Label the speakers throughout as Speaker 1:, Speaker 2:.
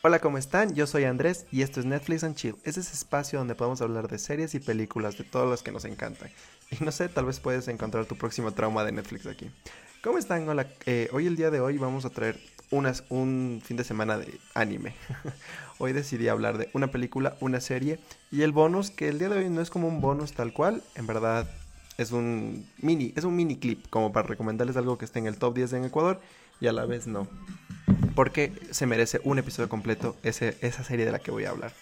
Speaker 1: Hola, ¿cómo están? Yo soy Andrés y esto es Netflix and Chill. Es ese espacio donde podemos hablar de series y películas de todas las que nos encantan. Y no sé, tal vez puedes encontrar tu próximo trauma de Netflix aquí. ¿Cómo están? Hola, eh, hoy el día de hoy vamos a traer un fin de semana de anime. hoy decidí hablar de una película, una serie y el bonus, que el día de hoy no es como un bonus tal cual, en verdad es un mini, es un mini clip como para recomendarles algo que esté en el top 10 en Ecuador y a la vez no. Porque se merece un episodio completo ese, esa serie de la que voy a hablar.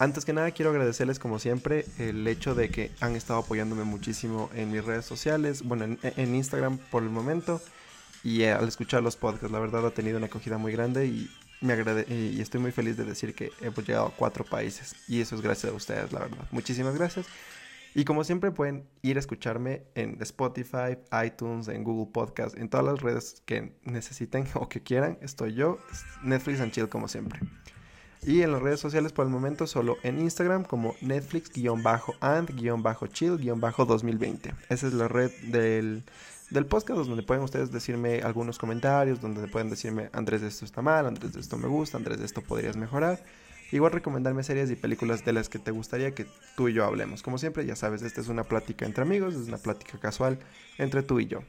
Speaker 1: Antes que nada quiero agradecerles como siempre el hecho de que han estado apoyándome muchísimo en mis redes sociales, bueno, en, Instagram por el momento y eh, al escuchar los podcasts, la verdad ha tenido una acogida muy grande y me estoy muy feliz de decir que hemos llegado a cuatro países y eso es gracias a ustedes, la verdad. Muchísimas gracias. Y como siempre pueden ir a escucharme en Spotify, iTunes, en Google Podcast, en todas las redes que necesiten o que quieran. Estoy yo, Netflix and Chill como siempre. Y en las redes sociales por el momento solo en Instagram como Netflix-and-chill-2020. Esa es la red del, del podcast donde pueden ustedes decirme algunos comentarios, donde pueden decirme Andrés esto está mal, Andrés esto me gusta, Andrés esto podrías mejorar. Igual recomendarme series y películas de las que te gustaría que tú y yo hablemos. Como siempre, ya sabes, esta es una plática entre amigos, es una plática casual entre tú y yo.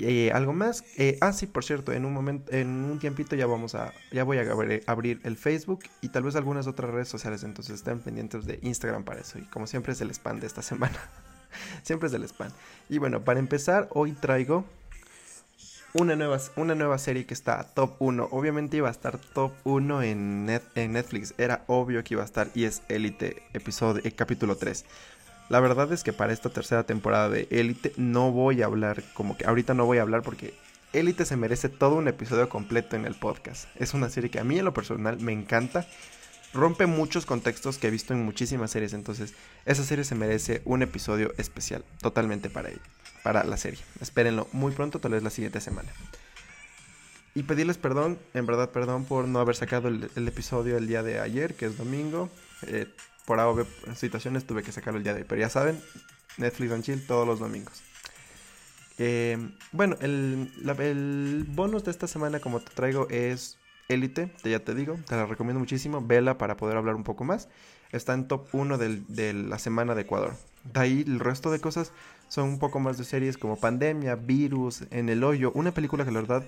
Speaker 1: Eh, algo más. Eh, ah, sí, por cierto, en un momento, en un tiempito ya vamos a, ya voy a abrir el Facebook y tal vez algunas otras redes sociales. Entonces estén pendientes de Instagram para eso. Y como siempre es el spam de esta semana. siempre es el spam. Y bueno, para empezar, hoy traigo una nueva, una nueva serie que está top 1. Obviamente iba a estar top 1 en, en Netflix. Era obvio que iba a estar. Y es Elite, episodio, eh, capítulo 3. La verdad es que para esta tercera temporada de Elite no voy a hablar, como que ahorita no voy a hablar porque Elite se merece todo un episodio completo en el podcast. Es una serie que a mí en lo personal me encanta. Rompe muchos contextos que he visto en muchísimas series, entonces esa serie se merece un episodio especial, totalmente para ella para la serie. Espérenlo muy pronto, tal vez la siguiente semana. Y pedirles perdón, en verdad perdón por no haber sacado el, episodio el día de ayer, que es domingo. Eh, por ahora situaciones tuve que sacarlo el día de hoy, pero ya saben, Netflix and Chill todos los domingos. Eh, bueno, el, el, bonus de esta semana, como te traigo, es Elite, ya te digo, te la recomiendo muchísimo. Vela para poder hablar un poco más. Está en top 1 de la semana de Ecuador. De ahí el resto de cosas son un poco más de series como Pandemia, Virus, En el Hoyo. Una película que la verdad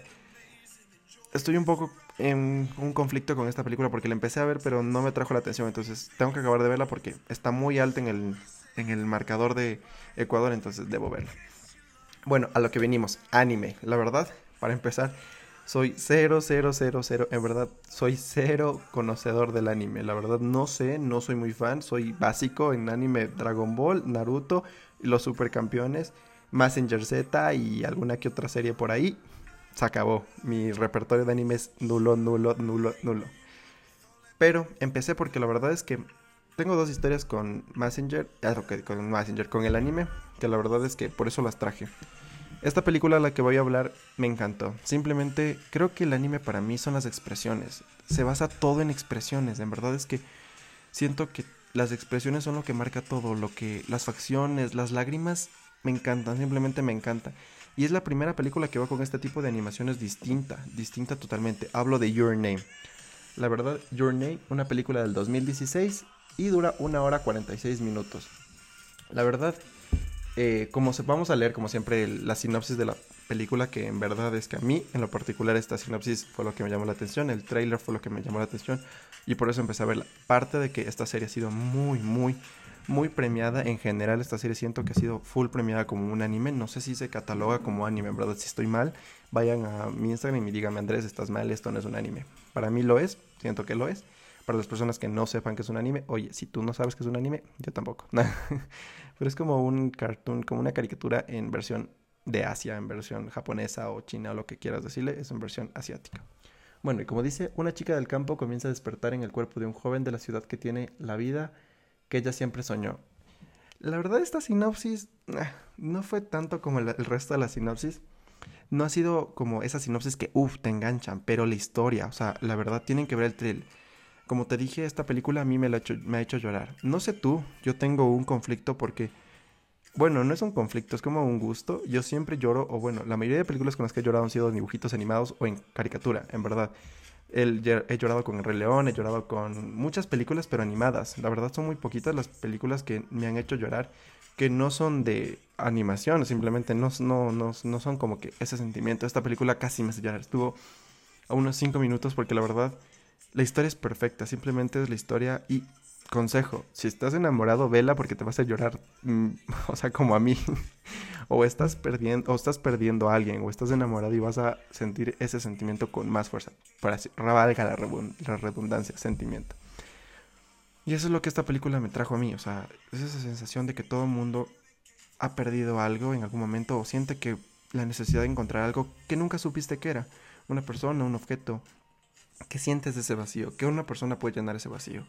Speaker 1: estoy un poco en un conflicto con esta película porque la empecé a ver pero no me trajo la atención. Entonces tengo que acabar de verla porque está muy alta en el, en el marcador de Ecuador. Entonces debo verla. Bueno, a lo que venimos. Anime. La verdad, para empezar soy cero, cero, cero, cero. En verdad, soy cero conocedor del anime. La verdad, no sé, no soy muy fan. Soy básico en anime Dragon Ball, Naruto, los supercampeones, Messenger Z y alguna que otra serie por ahí. Se acabó. Mi repertorio de anime es nulo, nulo, nulo, nulo. Pero empecé porque la verdad es que tengo dos historias con Messenger, ah, con Messenger, con el anime, que la verdad es que por eso las traje. Esta película a la que voy a hablar me encantó. Simplemente creo que el anime para mí son las expresiones. Se basa todo en expresiones. En verdad es que siento que las expresiones son lo que marca todo. Lo que las facciones, las lágrimas me encantan. Simplemente me encanta. Y es la primera película que va con este tipo de animaciones distinta. Distinta totalmente. Hablo de Your Name. La verdad, Your Name, una película del 2016 y dura una hora 46 minutos. La verdad, eh, como vamos a leer, como siempre, la sinopsis de la película, que en verdad es que a mí, en lo particular, esta sinopsis fue lo que me llamó la atención, el trailer fue lo que me llamó la atención, y por eso empecé a verla. Parte de que esta serie ha sido muy, muy, muy premiada. En general, esta serie siento que ha sido full premiada como un anime. No sé si se cataloga como anime, en verdad, si estoy mal, vayan a mi Instagram y díganme, Andrés, estás mal, esto no es un anime. Para mí lo es, siento que lo es para las personas que no sepan que es un anime, oye, si tú no sabes que es un anime, yo tampoco. Pero es como un cartoon, como una caricatura en versión de Asia, en versión japonesa o china o lo que quieras decirle, es en versión asiática. Bueno, y como dice, una chica del campo comienza a despertar en el cuerpo de un joven de la ciudad que tiene la vida que ella siempre soñó. La verdad, esta sinopsis ah, no fue tanto como el, resto de la sinopsis. No ha sido como esa sinopsis que, uff, te enganchan, pero la historia, o sea, la verdad, tienen que ver el, trail como te dije, esta película a mí me, la me ha hecho llorar. No sé tú, yo tengo un conflicto porque... Bueno, no es un conflicto, es como un gusto. Yo siempre lloro, o bueno, la mayoría de películas con las que he llorado han sido dibujitos animados o en caricatura, en verdad. He llorado con El Rey León, he llorado con muchas películas, pero animadas. La verdad son muy poquitas las películas que me han hecho llorar, que no son de animación, simplemente no, no, no, no son como que ese sentimiento. Esta película casi me hace llorar. Estuvo a unos 5 minutos porque la verdad la historia es perfecta, simplemente es la historia y consejo, si estás enamorado, vela porque te vas a llorar, mm, o sea, como a mí. o estás perdiendo o estás perdiendo a alguien o estás enamorado y vas a sentir ese sentimiento con más fuerza. Para valga la, la redundancia, sentimiento. Y eso es lo que esta película me trajo a mí, o sea, es esa sensación de que todo el mundo ha perdido algo en algún momento o siente que la necesidad de encontrar algo que nunca supiste que era, una persona, un objeto, que sientes ese vacío, que una persona puede llenar ese vacío.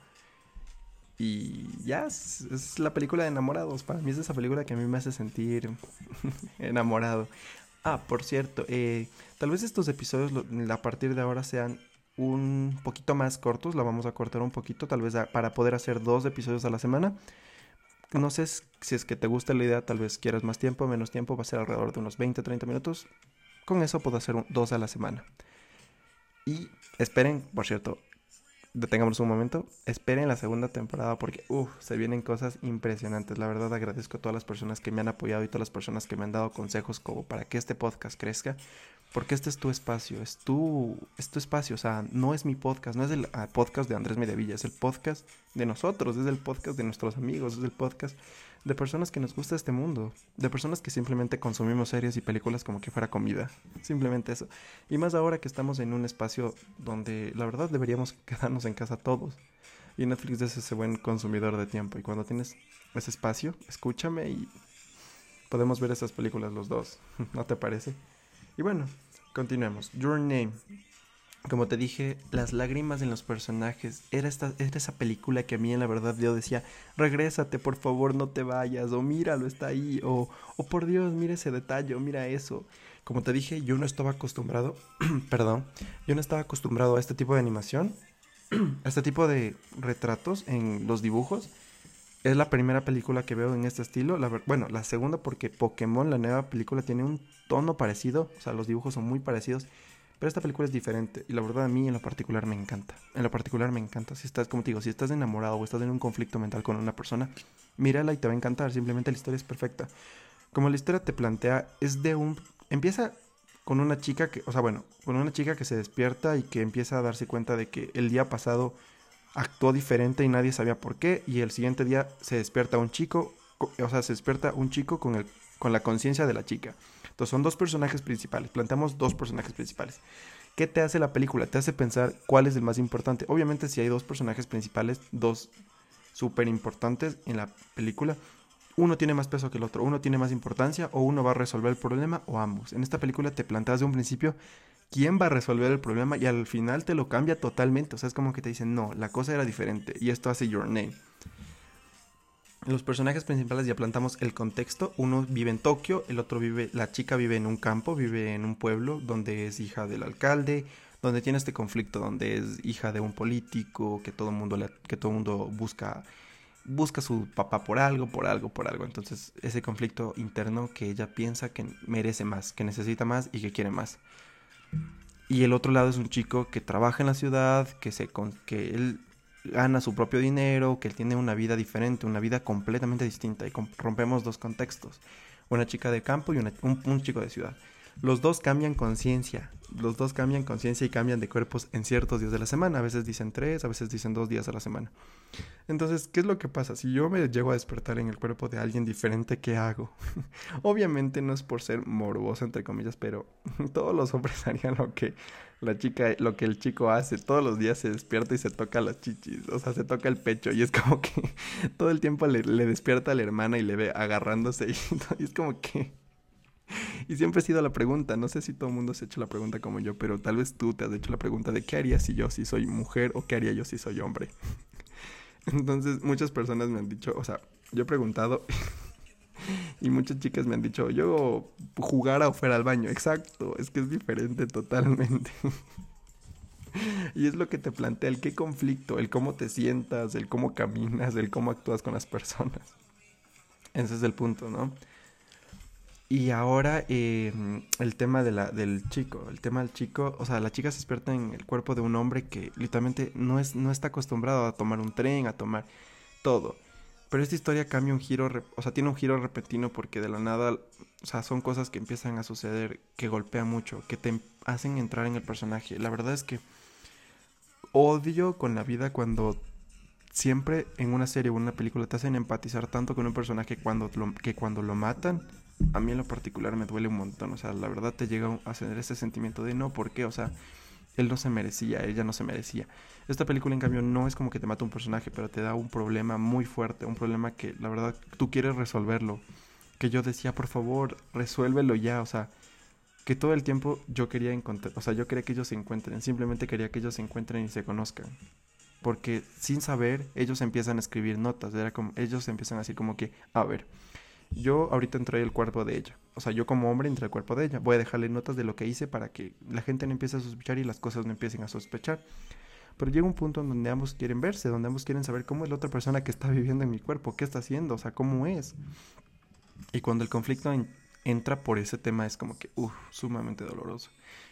Speaker 1: Y ya, es, la película de enamorados. Para mí es esa película que a mí me hace sentir enamorado. Ah, por cierto, eh, tal vez estos episodios a partir de ahora sean un poquito más cortos. La vamos a cortar un poquito, tal vez para poder hacer dos episodios a la semana. No sé si es que te gusta la idea, tal vez quieras más tiempo, menos tiempo, va a ser alrededor de unos 20-30 minutos. Con eso puedo hacer dos a la semana. Y esperen, por cierto, detengamos un momento, esperen la segunda temporada porque, uff, se vienen cosas impresionantes. La verdad agradezco a todas las personas que me han apoyado y todas las personas que me han dado consejos como para que este podcast crezca. Porque este es tu espacio, es tu, es tu espacio, o sea, no es mi podcast, no es el ah, podcast de Andrés Mediavilla, es el podcast de nosotros, es el podcast de nuestros amigos, es el podcast de personas que nos gusta este mundo, de personas que simplemente consumimos series y películas como que fuera comida, simplemente eso. Y más ahora que estamos en un espacio donde la verdad deberíamos quedarnos en casa todos. Y Netflix es ese buen consumidor de tiempo. Y cuando tienes ese espacio, escúchame y podemos ver esas películas los dos. ¿No te parece? Y bueno, continuemos. Your Name como te dije, las lágrimas en los personajes. Era, esta, era esa película que a mí en la verdad yo decía, regrésate, por favor, no te vayas. O míralo, está ahí. O, oh, por Dios, mira ese detalle, o mira eso. Como te dije, yo no estaba acostumbrado, perdón, yo no estaba acostumbrado a este tipo de animación, a este tipo de retratos en los dibujos. Es la primera película que veo en este estilo. La, bueno, la segunda porque Pokémon, la nueva película, tiene un tono parecido. O sea, los dibujos son muy parecidos. Pero esta película es diferente y la verdad a mí en lo particular me encanta. En lo particular me encanta. Si estás, como te digo, si estás enamorado o estás en un conflicto mental con una persona, mírala y te va a encantar. Simplemente la historia es perfecta. Como la historia te plantea, es de un... Empieza con una chica que, o sea, bueno, con una chica que se despierta y que empieza a darse cuenta de que el día pasado actuó diferente y nadie sabía por qué y el siguiente día se despierta un chico, o sea, se despierta un chico con el con la conciencia de la chica. Entonces son dos personajes principales, planteamos dos personajes principales. ¿Qué te hace la película? Te hace pensar cuál es el más importante. Obviamente si hay dos personajes principales, dos súper importantes en la película, uno tiene más peso que el otro, uno tiene más importancia o uno va a resolver el problema o ambos. En esta película te planteas de un principio quién va a resolver el problema y al final te lo cambia totalmente. O sea, es como que te dicen, no, la cosa era diferente y esto hace Your Name. Los personajes principales ya plantamos el contexto. Uno vive en Tokio, el otro vive, la chica vive en un campo, vive en un pueblo donde es hija del alcalde, donde tiene este conflicto, donde es hija de un político, que todo el mundo, que todo mundo busca, busca a su papá por algo, por algo, por algo. Entonces ese conflicto interno que ella piensa que merece más, que necesita más y que quiere más. Y el otro lado es un chico que trabaja en la ciudad, que, se, que él gana su propio dinero, que él tiene una vida diferente, una vida completamente distinta. Y rompemos dos contextos. Una chica de campo y un, chico de ciudad. Los dos cambian conciencia. Los dos cambian conciencia y cambian de cuerpos en ciertos días de la semana. A veces dicen tres, a veces dicen dos días a la semana. Entonces, ¿qué es lo que pasa? Si yo me llego a despertar en el cuerpo de alguien diferente, ¿qué hago? Obviamente no es por ser morboso, entre comillas, pero todos los hombres harían lo que la chica, lo que el chico hace, todos los días se despierta y se toca las chichis, o sea, se toca el pecho y es como que todo el tiempo le, despierta a la hermana y le ve agarrándose y, es como que... Y siempre ha sido la pregunta, no sé si todo el mundo se ha hecho la pregunta como yo, pero tal vez tú te has hecho la pregunta de qué haría si yo si soy mujer o qué haría yo si soy hombre. Entonces muchas personas me han dicho, o sea, yo he preguntado y muchas chicas me han dicho, yo jugara o fuera al baño. Exacto, es que es diferente totalmente. y es lo que te plantea el qué conflicto, el cómo te sientas, el cómo caminas, el cómo actúas con las personas. Ese es el punto, ¿no? Y ahora em, el tema de la, del chico, el tema del chico, o sea, la chica se despierta en el cuerpo de un hombre que literalmente no, es, no está acostumbrado a tomar un tren, a tomar todo. Pero esta historia cambia un giro, o sea, tiene un giro repentino porque de la nada, o sea, son cosas que empiezan a suceder, que golpean mucho, que te hacen entrar en el personaje. La verdad es que odio con la vida cuando siempre en una serie o una película te hacen empatizar tanto con un personaje cuando que cuando lo matan a mí en lo particular me duele un montón. O sea, la verdad te llega a tener ese sentimiento de no, ¿por qué? O sea, él no se merecía, ella no se merecía. Esta película, en cambio, no es como que te mata un personaje, pero te da un problema muy fuerte, un problema que la verdad tú quieres resolverlo. Que yo decía, por favor, resuélvelo ya, o sea, que todo el tiempo yo quería encontrar, o sea, yo quería que ellos se encuentren, simplemente quería que ellos se encuentren y se conozcan. Porque sin saber, ellos empiezan a escribir notas, era como, ellos empiezan así como que, a ver, yo ahorita entré el cuerpo de ella. O sea, yo como hombre entré el cuerpo de ella. Voy a dejarle notas de lo que hice para que la gente no empiece a sospechar y las cosas no empiecen a sospechar. Pero llega un punto en donde ambos quieren verse, donde ambos quieren saber cómo es la otra persona que está viviendo en mi cuerpo, qué está haciendo, o sea, cómo es. Y cuando el conflicto entra por ese tema es como que, uff, sumamente doloroso.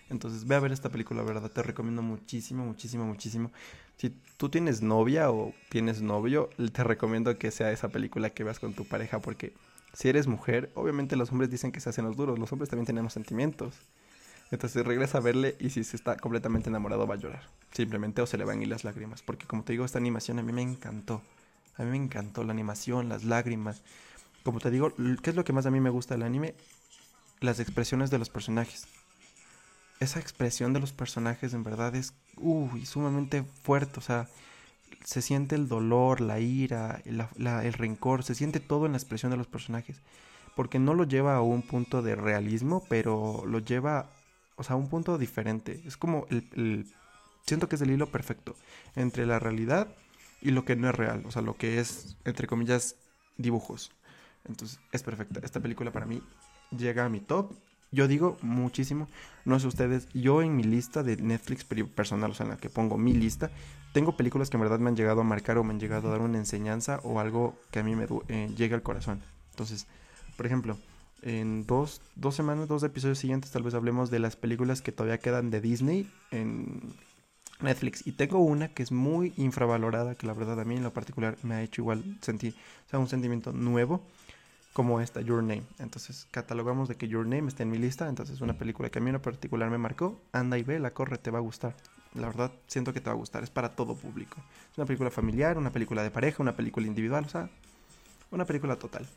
Speaker 1: Entonces, ve a ver esta película, verdad, te recomiendo muchísimo, muchísimo, muchísimo. Si tú tienes novia o tienes novio, te recomiendo que sea esa película que veas con tu pareja porque si eres mujer, obviamente los hombres dicen que se hacen los duros, los hombres también tenemos sentimientos. Entonces regresa a verle y si se está completamente enamorado va a llorar. Simplemente o se le van a ir las lágrimas. Porque como te digo, esta animación a mí me encantó. A mí me encantó la animación, las lágrimas. Como te digo, ¿qué es lo que más a mí me gusta del anime? Las expresiones de los personajes. Esa expresión de los personajes en verdad es uy, sumamente fuerte. O sea, se siente el dolor, la ira, el rencor, se siente todo en la expresión de los personajes. Porque no lo lleva a un punto de realismo, pero lo lleva, o sea, a un punto diferente. Es como el, siento que es el hilo perfecto entre la realidad y lo que no es real, o sea, lo que es, entre comillas, dibujos. Entonces, es perfecta. Esta película para mí llega a mi top yo digo muchísimo, no sé ustedes, yo en mi lista de Netflix personal, o sea, en la que pongo mi lista, tengo películas que en verdad me han llegado a marcar o me han llegado a dar una enseñanza o algo que a mí me eh, llega al corazón. Entonces, por ejemplo, en dos, dos semanas, dos episodios siguientes, tal vez hablemos de las películas que todavía quedan de Disney en Netflix. Y tengo una que es muy infravalorada, que la verdad a mí en lo particular me ha hecho igual sentir, o sea, un sentimiento nuevo como esta, Your Name. Entonces catalogamos de que Your Name está en mi lista, entonces una película que a mí en particular me marcó, anda y ve, la corre, te va a gustar. La verdad, siento que te va a gustar, es para todo público. Es una película familiar, una película de pareja, una película individual, o sea, una película total.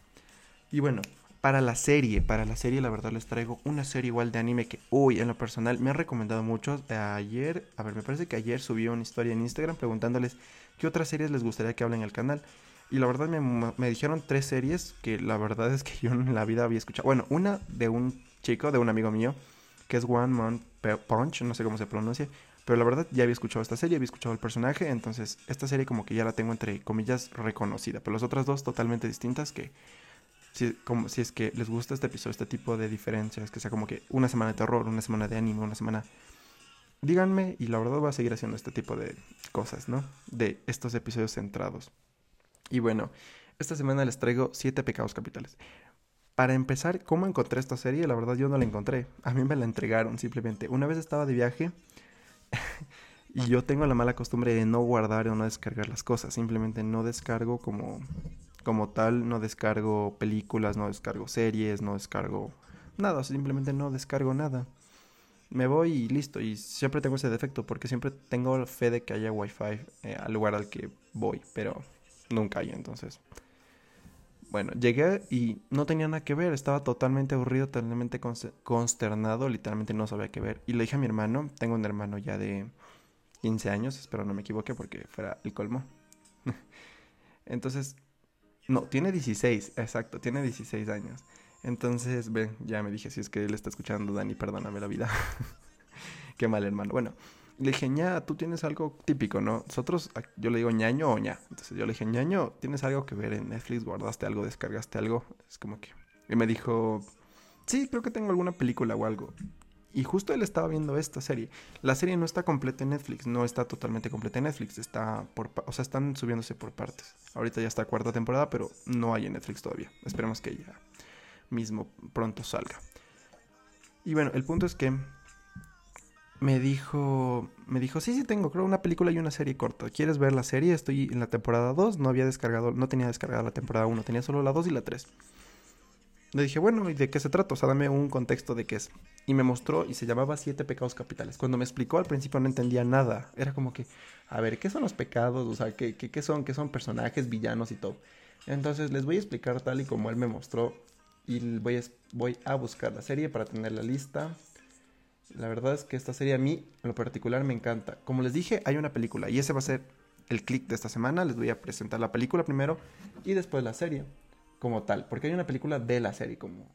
Speaker 1: Y bueno, para la serie, para la serie la verdad les traigo una serie igual de anime que, uy, en lo personal me han recomendado mucho. Ayer, a ver, me parece que ayer subí una historia en Instagram preguntándoles qué otras series les gustaría que hablen en el canal. Y la verdad me, dijeron tres series que la verdad es que yo en la vida había escuchado. Bueno, una de un chico, de un amigo mío, que es One Man Punch, no sé cómo se pronuncia. Pero la verdad ya había escuchado esta serie, había escuchado el personaje, entonces esta serie como que ya la tengo entre comillas reconocida. Pero las otras dos totalmente distintas que si, como, si es que les gusta este episodio, este tipo de diferencias, que sea como que una semana de terror, una semana de anime, una semana... Díganme y la verdad voy a seguir haciendo este tipo de cosas, ¿no? De estos episodios centrados. Y bueno, esta semana les traigo siete pecados capitales. Para empezar, ¿cómo encontré esta serie? La verdad yo no la encontré. A mí me la entregaron simplemente. Una vez estaba de viaje y yo tengo la mala costumbre de no guardar o no descargar las cosas. Simplemente no descargo como, como tal, no descargo películas, no descargo series, no descargo nada. Simplemente no descargo nada. Me voy y listo. Y siempre tengo ese defecto porque siempre tengo fe de que haya wifi eh, al lugar al que voy. Pero nunca hay, entonces. Bueno, llegué y no tenía nada que ver, estaba totalmente aburrido, totalmente consternado, literalmente no sabía qué ver. Y le dije a mi hermano, tengo un hermano ya de 15 años, espero no me equivoque porque fuera el colmo. Entonces, no, tiene 16, exacto, tiene 16 años. Entonces, ven, ya me dije, si es que él está escuchando, Dani, perdóname la vida. qué mal hermano. Bueno, le dije, ña, tú tienes algo típico, ¿no? Nosotros, yo le digo ñaño o ña. Entonces yo le dije, ñaño, ¿tienes algo que ver en Netflix? ¿Guardaste algo? ¿Descargaste algo? Es como que... Y me dijo, sí, creo que tengo alguna película o algo. Y justo él estaba viendo esta serie. La serie no está completa en Netflix, no está totalmente completa en Netflix, está por, o sea, están subiéndose por partes. Ahorita ya está cuarta temporada, pero no hay en Netflix todavía. Esperemos que ya mismo pronto salga. Y bueno, el punto es que me dijo, me dijo, sí, sí tengo, creo una película y una serie corta. ¿Quieres ver la serie? Estoy en la temporada 2, no había descargado, no tenía descargada la temporada 1, tenía solo la 2 y la 3. Le dije, bueno, ¿y de qué se trata? O sea, dame un contexto de qué es. Y me mostró y se llamaba Siete Pecados Capitales. Cuando me explicó al principio no entendía nada. Era como que, a ver, ¿qué son los pecados? O sea, ¿qué, qué, son? ¿Qué son personajes, villanos y todo? Entonces les voy a explicar tal y como él me mostró. Y voy a, voy a buscar la serie para tener la lista. La verdad es que esta serie a mí, en lo particular, me encanta. Como les dije, hay una película y ese va a ser el click de esta semana. Les voy a presentar la película primero y después la serie como tal, porque hay una película de la serie, como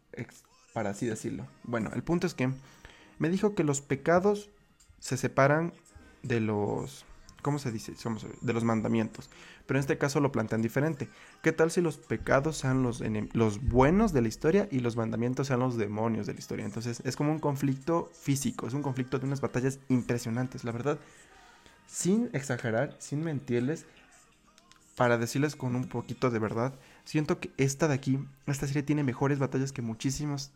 Speaker 1: para así decirlo. Bueno, el punto es que me dijo que los pecados se separan de los ¿cómo se dice? De los mandamientos. Pero en este caso lo plantean diferente. ¿Qué tal si los pecados sean los, los buenos de la historia y los mandamientos sean los demonios de la historia? Entonces es como un conflicto físico, es un conflicto de unas batallas impresionantes, la verdad. Sin exagerar, sin mentirles, para decirles con un poquito de verdad, Siento que esta de aquí, esta serie tiene mejores batallas que muchísimos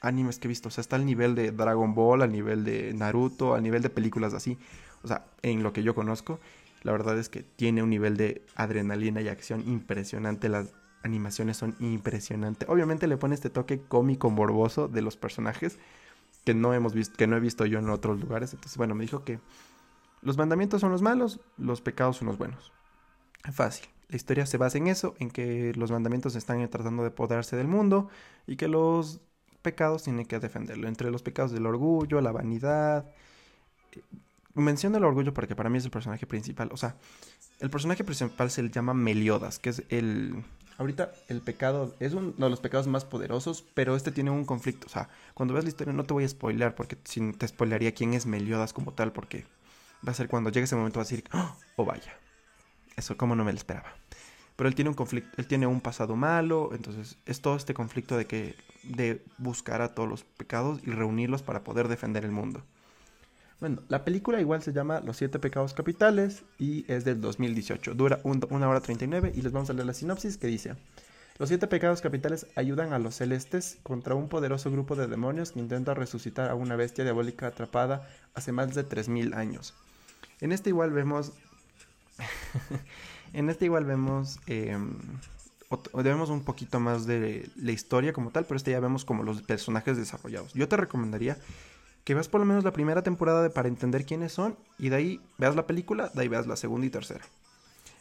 Speaker 1: animes que he visto. O sea, está al nivel de Dragon Ball, al nivel de Naruto, al nivel de películas así. O sea, en lo que yo conozco, la verdad es que tiene un nivel de adrenalina y acción impresionante. Las animaciones son impresionantes. Obviamente le pone este toque cómico morboso de los personajes que no hemos visto, que no he visto yo en otros lugares. Entonces, bueno, me dijo que los mandamientos son los malos, los pecados son los buenos. Fácil. La historia se basa en eso, en que los mandamientos están tratando de apoderarse del mundo y que los pecados tienen que defenderlo. Entre los pecados del orgullo, la vanidad. Eh, menciono el orgullo porque para mí es el personaje principal. O sea, el personaje principal se le llama Meliodas, que es el. Ahorita el pecado es uno de los pecados más poderosos, pero este tiene un conflicto. O sea, cuando veas la historia no te voy a spoilear porque si te spoilearía quién es Meliodas como tal, porque va a ser cuando llegue ese momento va a decir, oh, oh vaya, eso como no me lo esperaba. Pero él tiene un conflicto, él tiene un pasado malo, entonces es todo este conflicto de que de buscar a todos los pecados y reunirlos para poder defender el mundo. Bueno, la película igual se llama Los siete pecados capitales y es del 2018. Dura una hora 39 y les vamos a leer la sinopsis que dice: Los siete pecados capitales ayudan a los celestes contra un poderoso grupo de demonios que intenta resucitar a una bestia diabólica atrapada hace más de 3000 años. En este igual vemos en este igual vemos... Em, vemos un poquito más de la historia como tal, pero este ya vemos como los personajes desarrollados. Yo te recomendaría que veas por lo menos la primera temporada para entender quiénes son y de ahí veas la película, de ahí veas la segunda y tercera.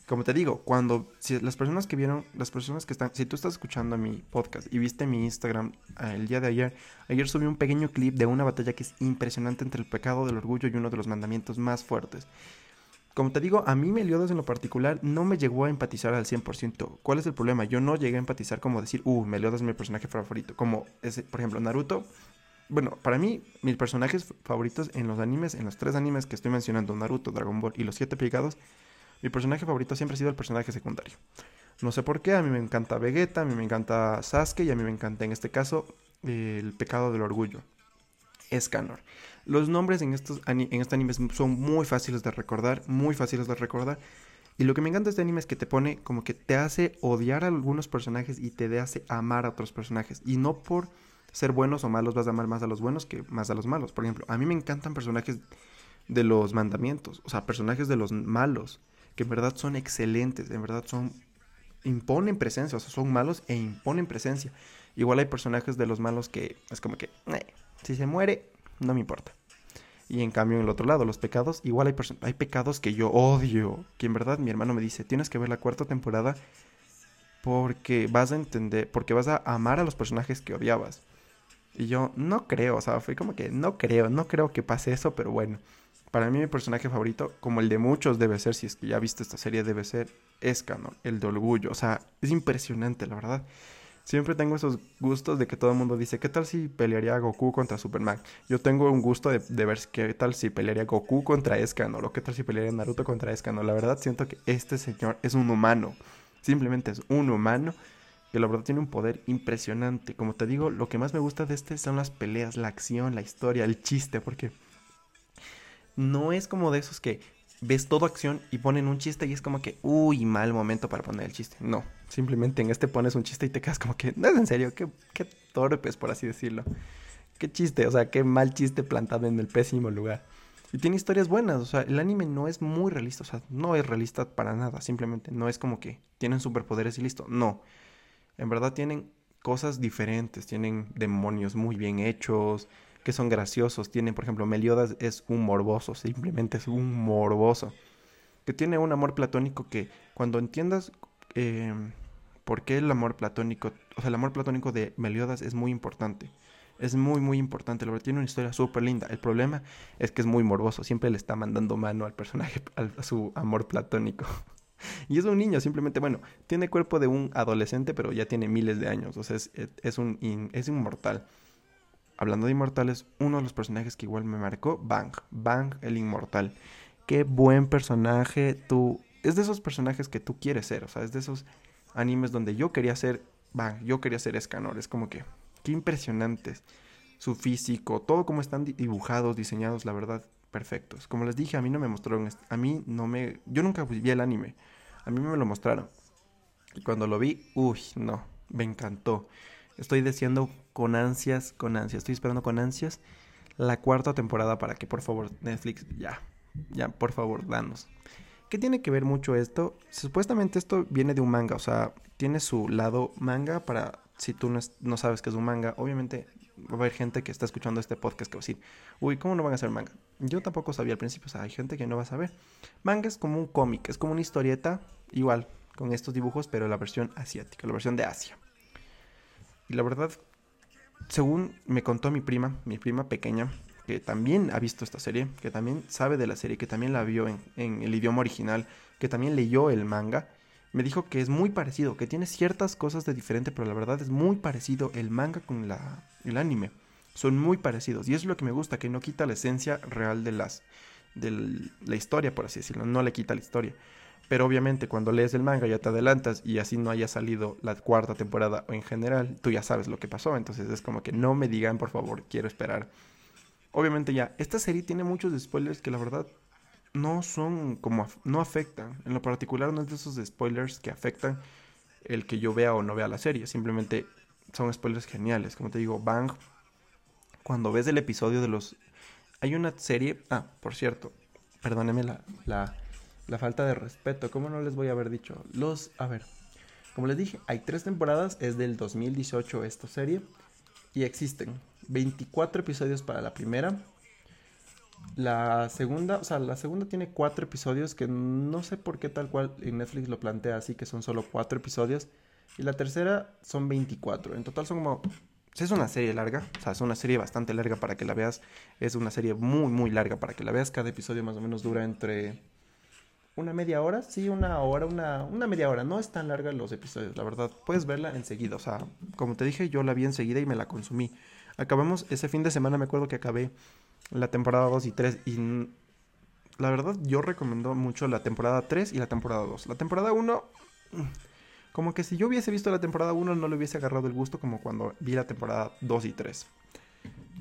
Speaker 1: Como te digo, cuando si las personas que vieron, las personas que están, si tú estás escuchando mi podcast y viste mi Instagram ah, el día de ayer, ayer subí un pequeño clip de una batalla que es impresionante entre el pecado del orgullo y uno de los mandamientos más fuertes. Como te digo, a mí Meliodas en lo particular no me llegó a empatizar al 100%. ¿Cuál es el problema? Yo no llegué a empatizar como decir, uh, Meliodas es mi personaje favorito. Como, por ejemplo, Naruto. Bueno, para mí, mis personajes favoritos en los animes, en los tres animes que estoy mencionando, Naruto, Dragon Ball y los siete pegados, mi personaje favorito siempre ha sido el personaje secundario. No sé por qué, a mí me encanta Vegeta, a mí me encanta Sasuke y a mí me encanta en este caso el pecado del orgullo. Escanor. Los nombres en, estos en este anime son muy fáciles de recordar, muy fáciles de recordar. Y lo que me encanta de este anime es que te pone como que te hace odiar a algunos personajes y te hace amar a otros personajes. Y no por ser buenos o malos vas a amar más a los buenos que más a los malos. Por ejemplo, a mí me encantan personajes de los mandamientos, o sea, personajes de los malos, que en verdad son excelentes, en verdad son imponen presencia, o sea, son malos e imponen presencia. Igual hay personajes de los malos que es como que, si se muere, no me importa. Y en cambio, en el otro lado, los pecados, igual hay, hay pecados que yo odio. Que en verdad mi hermano me dice, tienes que ver la cuarta temporada porque vas a entender, porque vas a amar a los personajes que odiabas. Y yo no creo, o sea, fue como que no creo, no creo que pase eso, pero bueno. Para mí mi personaje favorito, como el de muchos debe ser, si es que ya viste esta serie, debe ser Escanor, el de orgullo. O sea, es impresionante, la verdad. Siempre tengo esos gustos de que todo el mundo dice, ¿qué tal si pelearía Goku contra Superman? Yo tengo un gusto de, ver qué tal si pelearía Goku contra Escanor o qué tal si pelearía Naruto contra Escanor. La verdad siento que este señor es un humano. Simplemente es un humano que la verdad tiene un poder impresionante. Como te digo, lo que más me gusta de este son las peleas, la acción, la historia, el chiste, porque no es como de esos que ves todo acción y ponen un chiste y es como que, uy, mal momento para poner el chiste. No, simplemente en este pones un chiste y te quedas como que, no es en serio, qué, qué torpes, por así decirlo. Qué chiste, o sea, qué mal chiste plantado en el pésimo lugar. Y tiene historias buenas, o sea, el anime no es muy realista, o sea, no es realista para nada, simplemente no es como que tienen superpoderes y listo, no. En verdad tienen cosas diferentes, tienen demonios muy bien hechos, que son graciosos, tienen, por ejemplo, Meliodas es un morboso, simplemente es un morboso, que tiene un amor platónico que cuando entiendas eh, por qué el amor platónico, o sea, el amor platónico de Meliodas es muy importante es muy, muy importante. La tiene una historia súper linda. El problema es que es muy morboso. Siempre le está mandando mano al personaje, a su amor platónico. Y es un niño, simplemente, bueno, tiene cuerpo de un adolescente, pero ya tiene miles de años. O sea, es, es un es inmortal. Hablando de inmortales, uno de los personajes que igual me marcó, Bang. Bang, el inmortal. Qué buen personaje. Tú. Es de esos personajes que tú quieres ser. O sea, es de esos animes donde yo quería ser Bang. Yo quería ser Escanor. Es como que Qué impresionantes. Su físico, todo como están dibujados, diseñados, la verdad, perfectos. Como les dije, a mí no me mostraron, a mí no me, yo nunca vi el anime, a mí me lo mostraron. Y cuando lo vi, uy, no, me encantó. Estoy deseando con ansias, con ansias, estoy esperando con ansias la cuarta temporada para que por favor Netflix ya, ya, por favor, danos. ¿Qué tiene que ver mucho esto? Supuestamente esto viene de un manga, o sea, tiene su lado manga para si tú no, sabes qué es un manga, obviamente va a haber gente que está escuchando este podcast que va a decir, uy, ¿cómo no van a hacer manga? Yo tampoco sabía al principio, o sea, hay gente que no va a saber. Manga es como un cómic, es como una historieta, igual, con estos dibujos, pero la versión asiática, la versión de Asia. Y la verdad, según me contó mi prima, mi prima pequeña, que también ha visto esta serie, que también sabe de la serie, que también la vio en, en el idioma original, que también leyó el manga, me dijo que es muy parecido, que tiene ciertas cosas de diferente, pero la verdad es muy parecido el manga con la, el anime. Son muy parecidos y es lo que me gusta, que no quita la esencia real de las de la historia, por así decirlo, no le quita la historia. Pero obviamente cuando lees el manga ya te adelantas y así no haya salido la cuarta temporada o en general, tú ya sabes lo que pasó, entonces es como que no me digan, por favor, quiero esperar. Obviamente ya, esta serie tiene muchos spoilers que la verdad no son como, no afectan. En lo particular no es de esos spoilers que afectan el que yo vea o no vea la serie. Simplemente son spoilers geniales. Como te digo, Bang, cuando ves el episodio de los... Hay una serie... Ah, por cierto, perdóneme la, la, la falta de respeto. ¿Cómo no les voy a haber dicho? Los... A ver, como les dije, hay tres temporadas. Es del 2018 esta serie. Y existen 24 episodios para la primera, la segunda, o sea, la segunda tiene cuatro episodios que no sé por qué tal cual en Netflix lo plantea así, que son solo cuatro episodios. Y la tercera son 24. En total son como... Es una serie larga, o sea, es una serie bastante larga para que la veas. Es una serie muy, muy larga para que la veas. Cada episodio más o menos dura entre una media hora, sí, una hora, una, una media hora. No es tan larga los episodios, la verdad. Puedes verla enseguida, o sea, como te dije, yo la vi enseguida y me la consumí. Acabamos, ese fin de semana me acuerdo que acabé la temporada 2 y 3. Y la verdad, yo recomiendo mucho la temporada 3 y la temporada 2. La temporada 1, como que si yo hubiese visto la temporada 1, no le hubiese agarrado el gusto como cuando vi la temporada 2 y 3.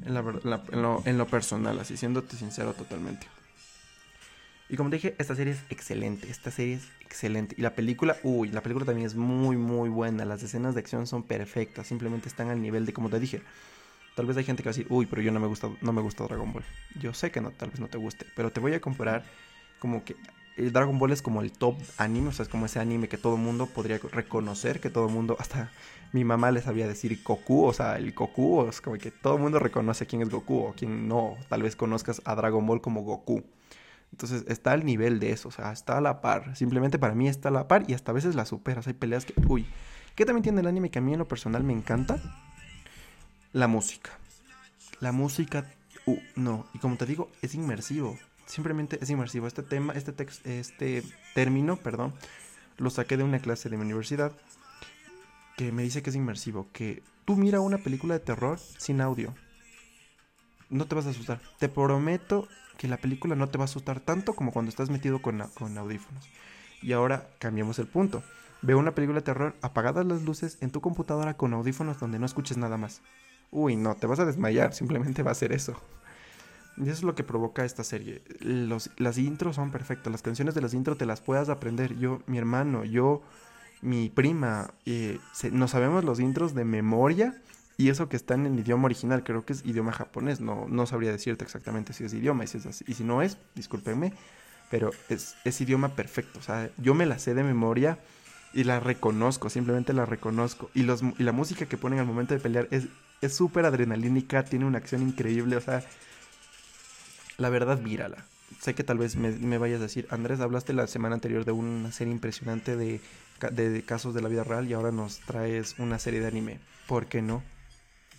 Speaker 1: En, lo, en lo personal, así, siéndote sincero totalmente. Y como te dije, esta serie es excelente. Esta serie es excelente. Y la película, uy, la película también es muy, muy buena. Las escenas de acción son perfectas. Simplemente están al nivel de, como te dije, Tal vez hay gente que va a decir, uy, pero yo no me gusta, no me gusta Dragon Ball. Yo sé que no, tal vez no te guste, pero te voy a comparar como que el Dragon Ball es como el top anime, o sea, es como ese anime que todo el mundo podría reconocer, que todo el mundo, hasta mi mamá le sabía decir Goku, o sea, el Goku, es como que todo el mundo reconoce quién es Goku o quién no, tal vez conozcas a Dragon Ball como Goku. Entonces está al nivel de eso, o sea, está a la par. Simplemente para mí está a la par y hasta a veces la superas. Hay peleas que, uy, ¿qué también tiene el anime que a mí en lo personal me encanta? la música. La música, uh, no, y como te digo, es inmersivo. Simplemente es inmersivo. Este tema, este texto, este término, perdón, lo saqué de una clase de mi universidad que me dice que es inmersivo, que tú mira una película de terror sin audio. No te vas a asustar. Te prometo que la película no te va a asustar tanto como cuando estás metido con, con audífonos. Y ahora cambiamos el punto. Veo una película de terror apagadas las luces en tu computadora con audífonos donde no escuches nada más. Uy, no, te vas a desmayar, simplemente va a ser eso. Y eso es lo que provoca esta serie. Los, las intros son perfectas. Las canciones de las intros te las puedas aprender. Yo, mi hermano, yo, mi prima, eh, no sabemos los intros de memoria. Y eso que están en idioma original, creo que es idioma japonés. No, no sabría decirte exactamente si es idioma y si, es así. y si no es, discúlpenme. Pero es, es idioma perfecto. O sea, yo me la sé de memoria y la reconozco, simplemente la reconozco. Y, los, y la música que ponen al momento de pelear es súper adrenalínica, tiene una acción increíble, o sea, la verdad, mírala. Sé que tal vez me, vayas a decir, Andrés, hablaste la semana anterior de una serie impresionante de, de, casos de la vida real y ahora nos traes una serie de anime. ¿Por qué no?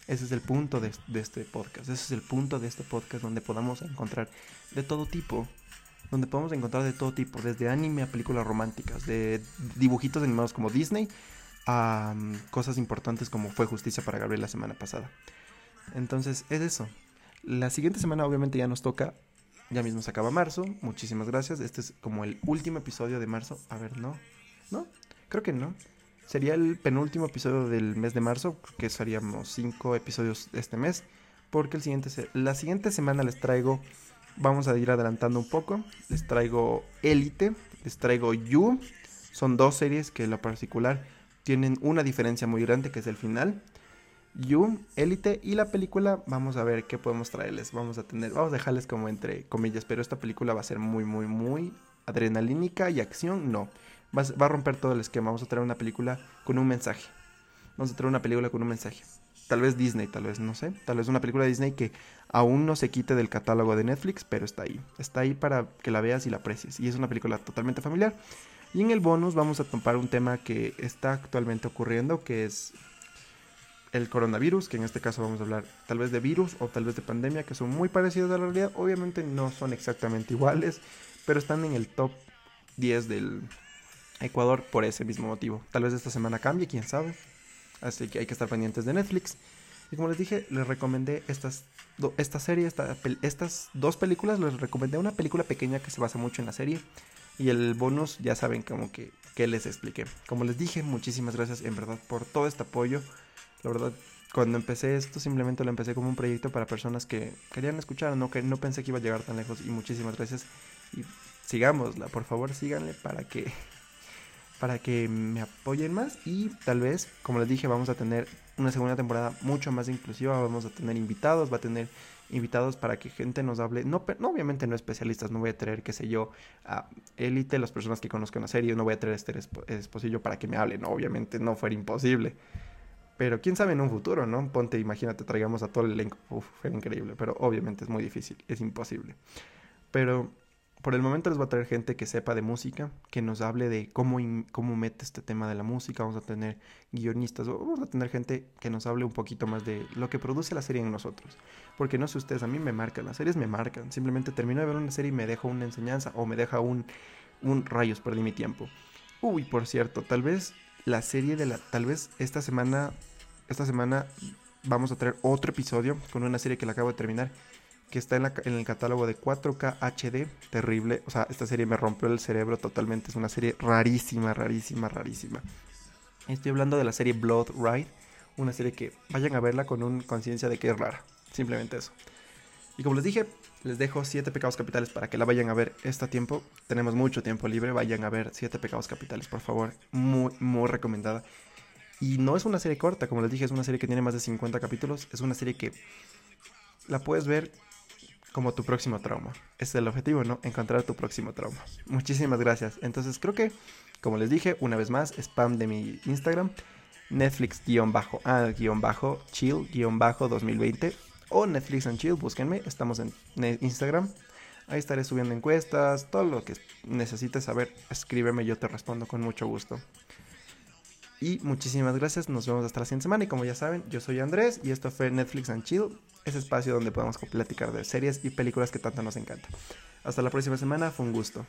Speaker 1: Ese es el punto de, este podcast. Ese es el punto de este podcast donde podamos encontrar de todo tipo. Donde podemos encontrar de todo tipo, desde anime a películas románticas, de dibujitos animados como Disney a mm, cosas importantes como fue Justicia para Gabriel la semana pasada. Entonces, es eso. La siguiente semana obviamente ya nos toca, ya mismo se acaba marzo, muchísimas gracias, este es como el último episodio de marzo, a ver, no, no, creo que no, sería el penúltimo episodio del mes de marzo, que seríamos cinco episodios este mes, porque el siguiente la siguiente semana les traigo, vamos a ir adelantando un poco, les traigo Elite, les traigo You, son dos series que en lo particular tienen una diferencia muy grande que es el final. You, Élite y la película, vamos a ver qué podemos traerles. Vamos a tener, vamos a dejarles como entre comillas, pero esta película va a ser muy, muy, muy adrenalínica y acción, no. Va, a romper todo el esquema. Vamos a traer una película con un mensaje. Vamos a traer una película con un mensaje. Tal vez Disney, tal vez, no sé. Tal vez una película de Disney que aún no se quite del catálogo de Netflix, pero está ahí. Está ahí para que la veas y la aprecies. Y es una película totalmente familiar. Y en el bonus vamos a topar un tema que está actualmente ocurriendo, que es el coronavirus, que en este caso vamos a hablar tal vez de virus o tal vez de pandemia, que son muy parecidos a la realidad. Obviamente no son exactamente iguales, pero están en el top 10 del Ecuador por ese mismo motivo. Tal vez esta semana cambie, quién sabe. Así que hay que estar pendientes de Netflix. Y como les dije, les recomendé estas, esta serie, estas dos películas. Les recomendé una película pequeña que se basa mucho en la serie. Y el bonus, ya saben como que, que les expliqué. Como les dije, muchísimas gracias en verdad por todo este apoyo. La verdad, cuando empecé esto simplemente lo empecé como un proyecto para personas que querían escuchar, no, que no pensé que iba a llegar tan lejos y muchísimas gracias y sigámosla, por favor síganle para que para que me apoyen más y tal vez, como les dije, vamos a tener una segunda temporada mucho más inclusiva, vamos a tener invitados, va a tener invitados para que gente nos hable, no, no obviamente no especialistas, no voy a traer, qué sé yo, a élite, las personas que conozcan la serie, no voy a traer este esposillo para que me hablen, no, obviamente no fuera imposible. Pero quién sabe en un futuro, ¿no? Ponte, imagínate, traigamos a todo el elenco. Uf, fue increíble, pero obviamente es muy difícil, es imposible. Pero por el momento les voy a traer gente que sepa de música, que nos hable de cómo, cómo mete este tema de la música. Vamos a tener guionistas, vamos a tener gente que nos hable un poquito más de lo que produce la serie en nosotros. Porque no sé ustedes, a mí me marcan, las series me marcan. Simplemente termino de ver una serie y me deja una enseñanza o me deja un, un rayos, perdí mi tiempo. Uy, por cierto, tal vez la serie de la. Tal vez esta semana. Esta semana vamos a traer otro episodio con una serie que la acabo de terminar. Que está en, el catálogo de 4K HD. Terrible. O sea, esta serie me rompió el cerebro totalmente. Es una serie rarísima, rarísima, rarísima. Estoy hablando de la serie Blood Ride. Una serie que vayan a verla con un conciencia de que es rara. Simplemente eso. Y como les dije, les dejo 7 pecados capitales para que la vayan a ver este tiempo. Tenemos mucho tiempo libre, vayan a ver 7 pecados capitales, por favor. Muy, muy recomendada. Y no es una serie corta, como les dije, es una serie que tiene más de 50 capítulos. Es una serie que la puedes ver como tu próximo trauma. Ese es el objetivo, ¿no? Encontrar tu próximo trauma. Muchísimas gracias. Entonces creo que, como les dije, una vez más, spam de mi Instagram. Netflix-chill-2020 o Netflix and Chill, búsquenme, estamos en Instagram. Ahí estaré subiendo encuestas, todo lo que necesites saber, escríbeme, yo te respondo con mucho gusto. Y muchísimas gracias, nos vemos hasta la siguiente semana y como ya saben, yo soy Andrés y esto fue Netflix and Chill, ese espacio donde podemos platicar de series y películas que tanto nos encantan. Hasta la próxima semana, fue un gusto.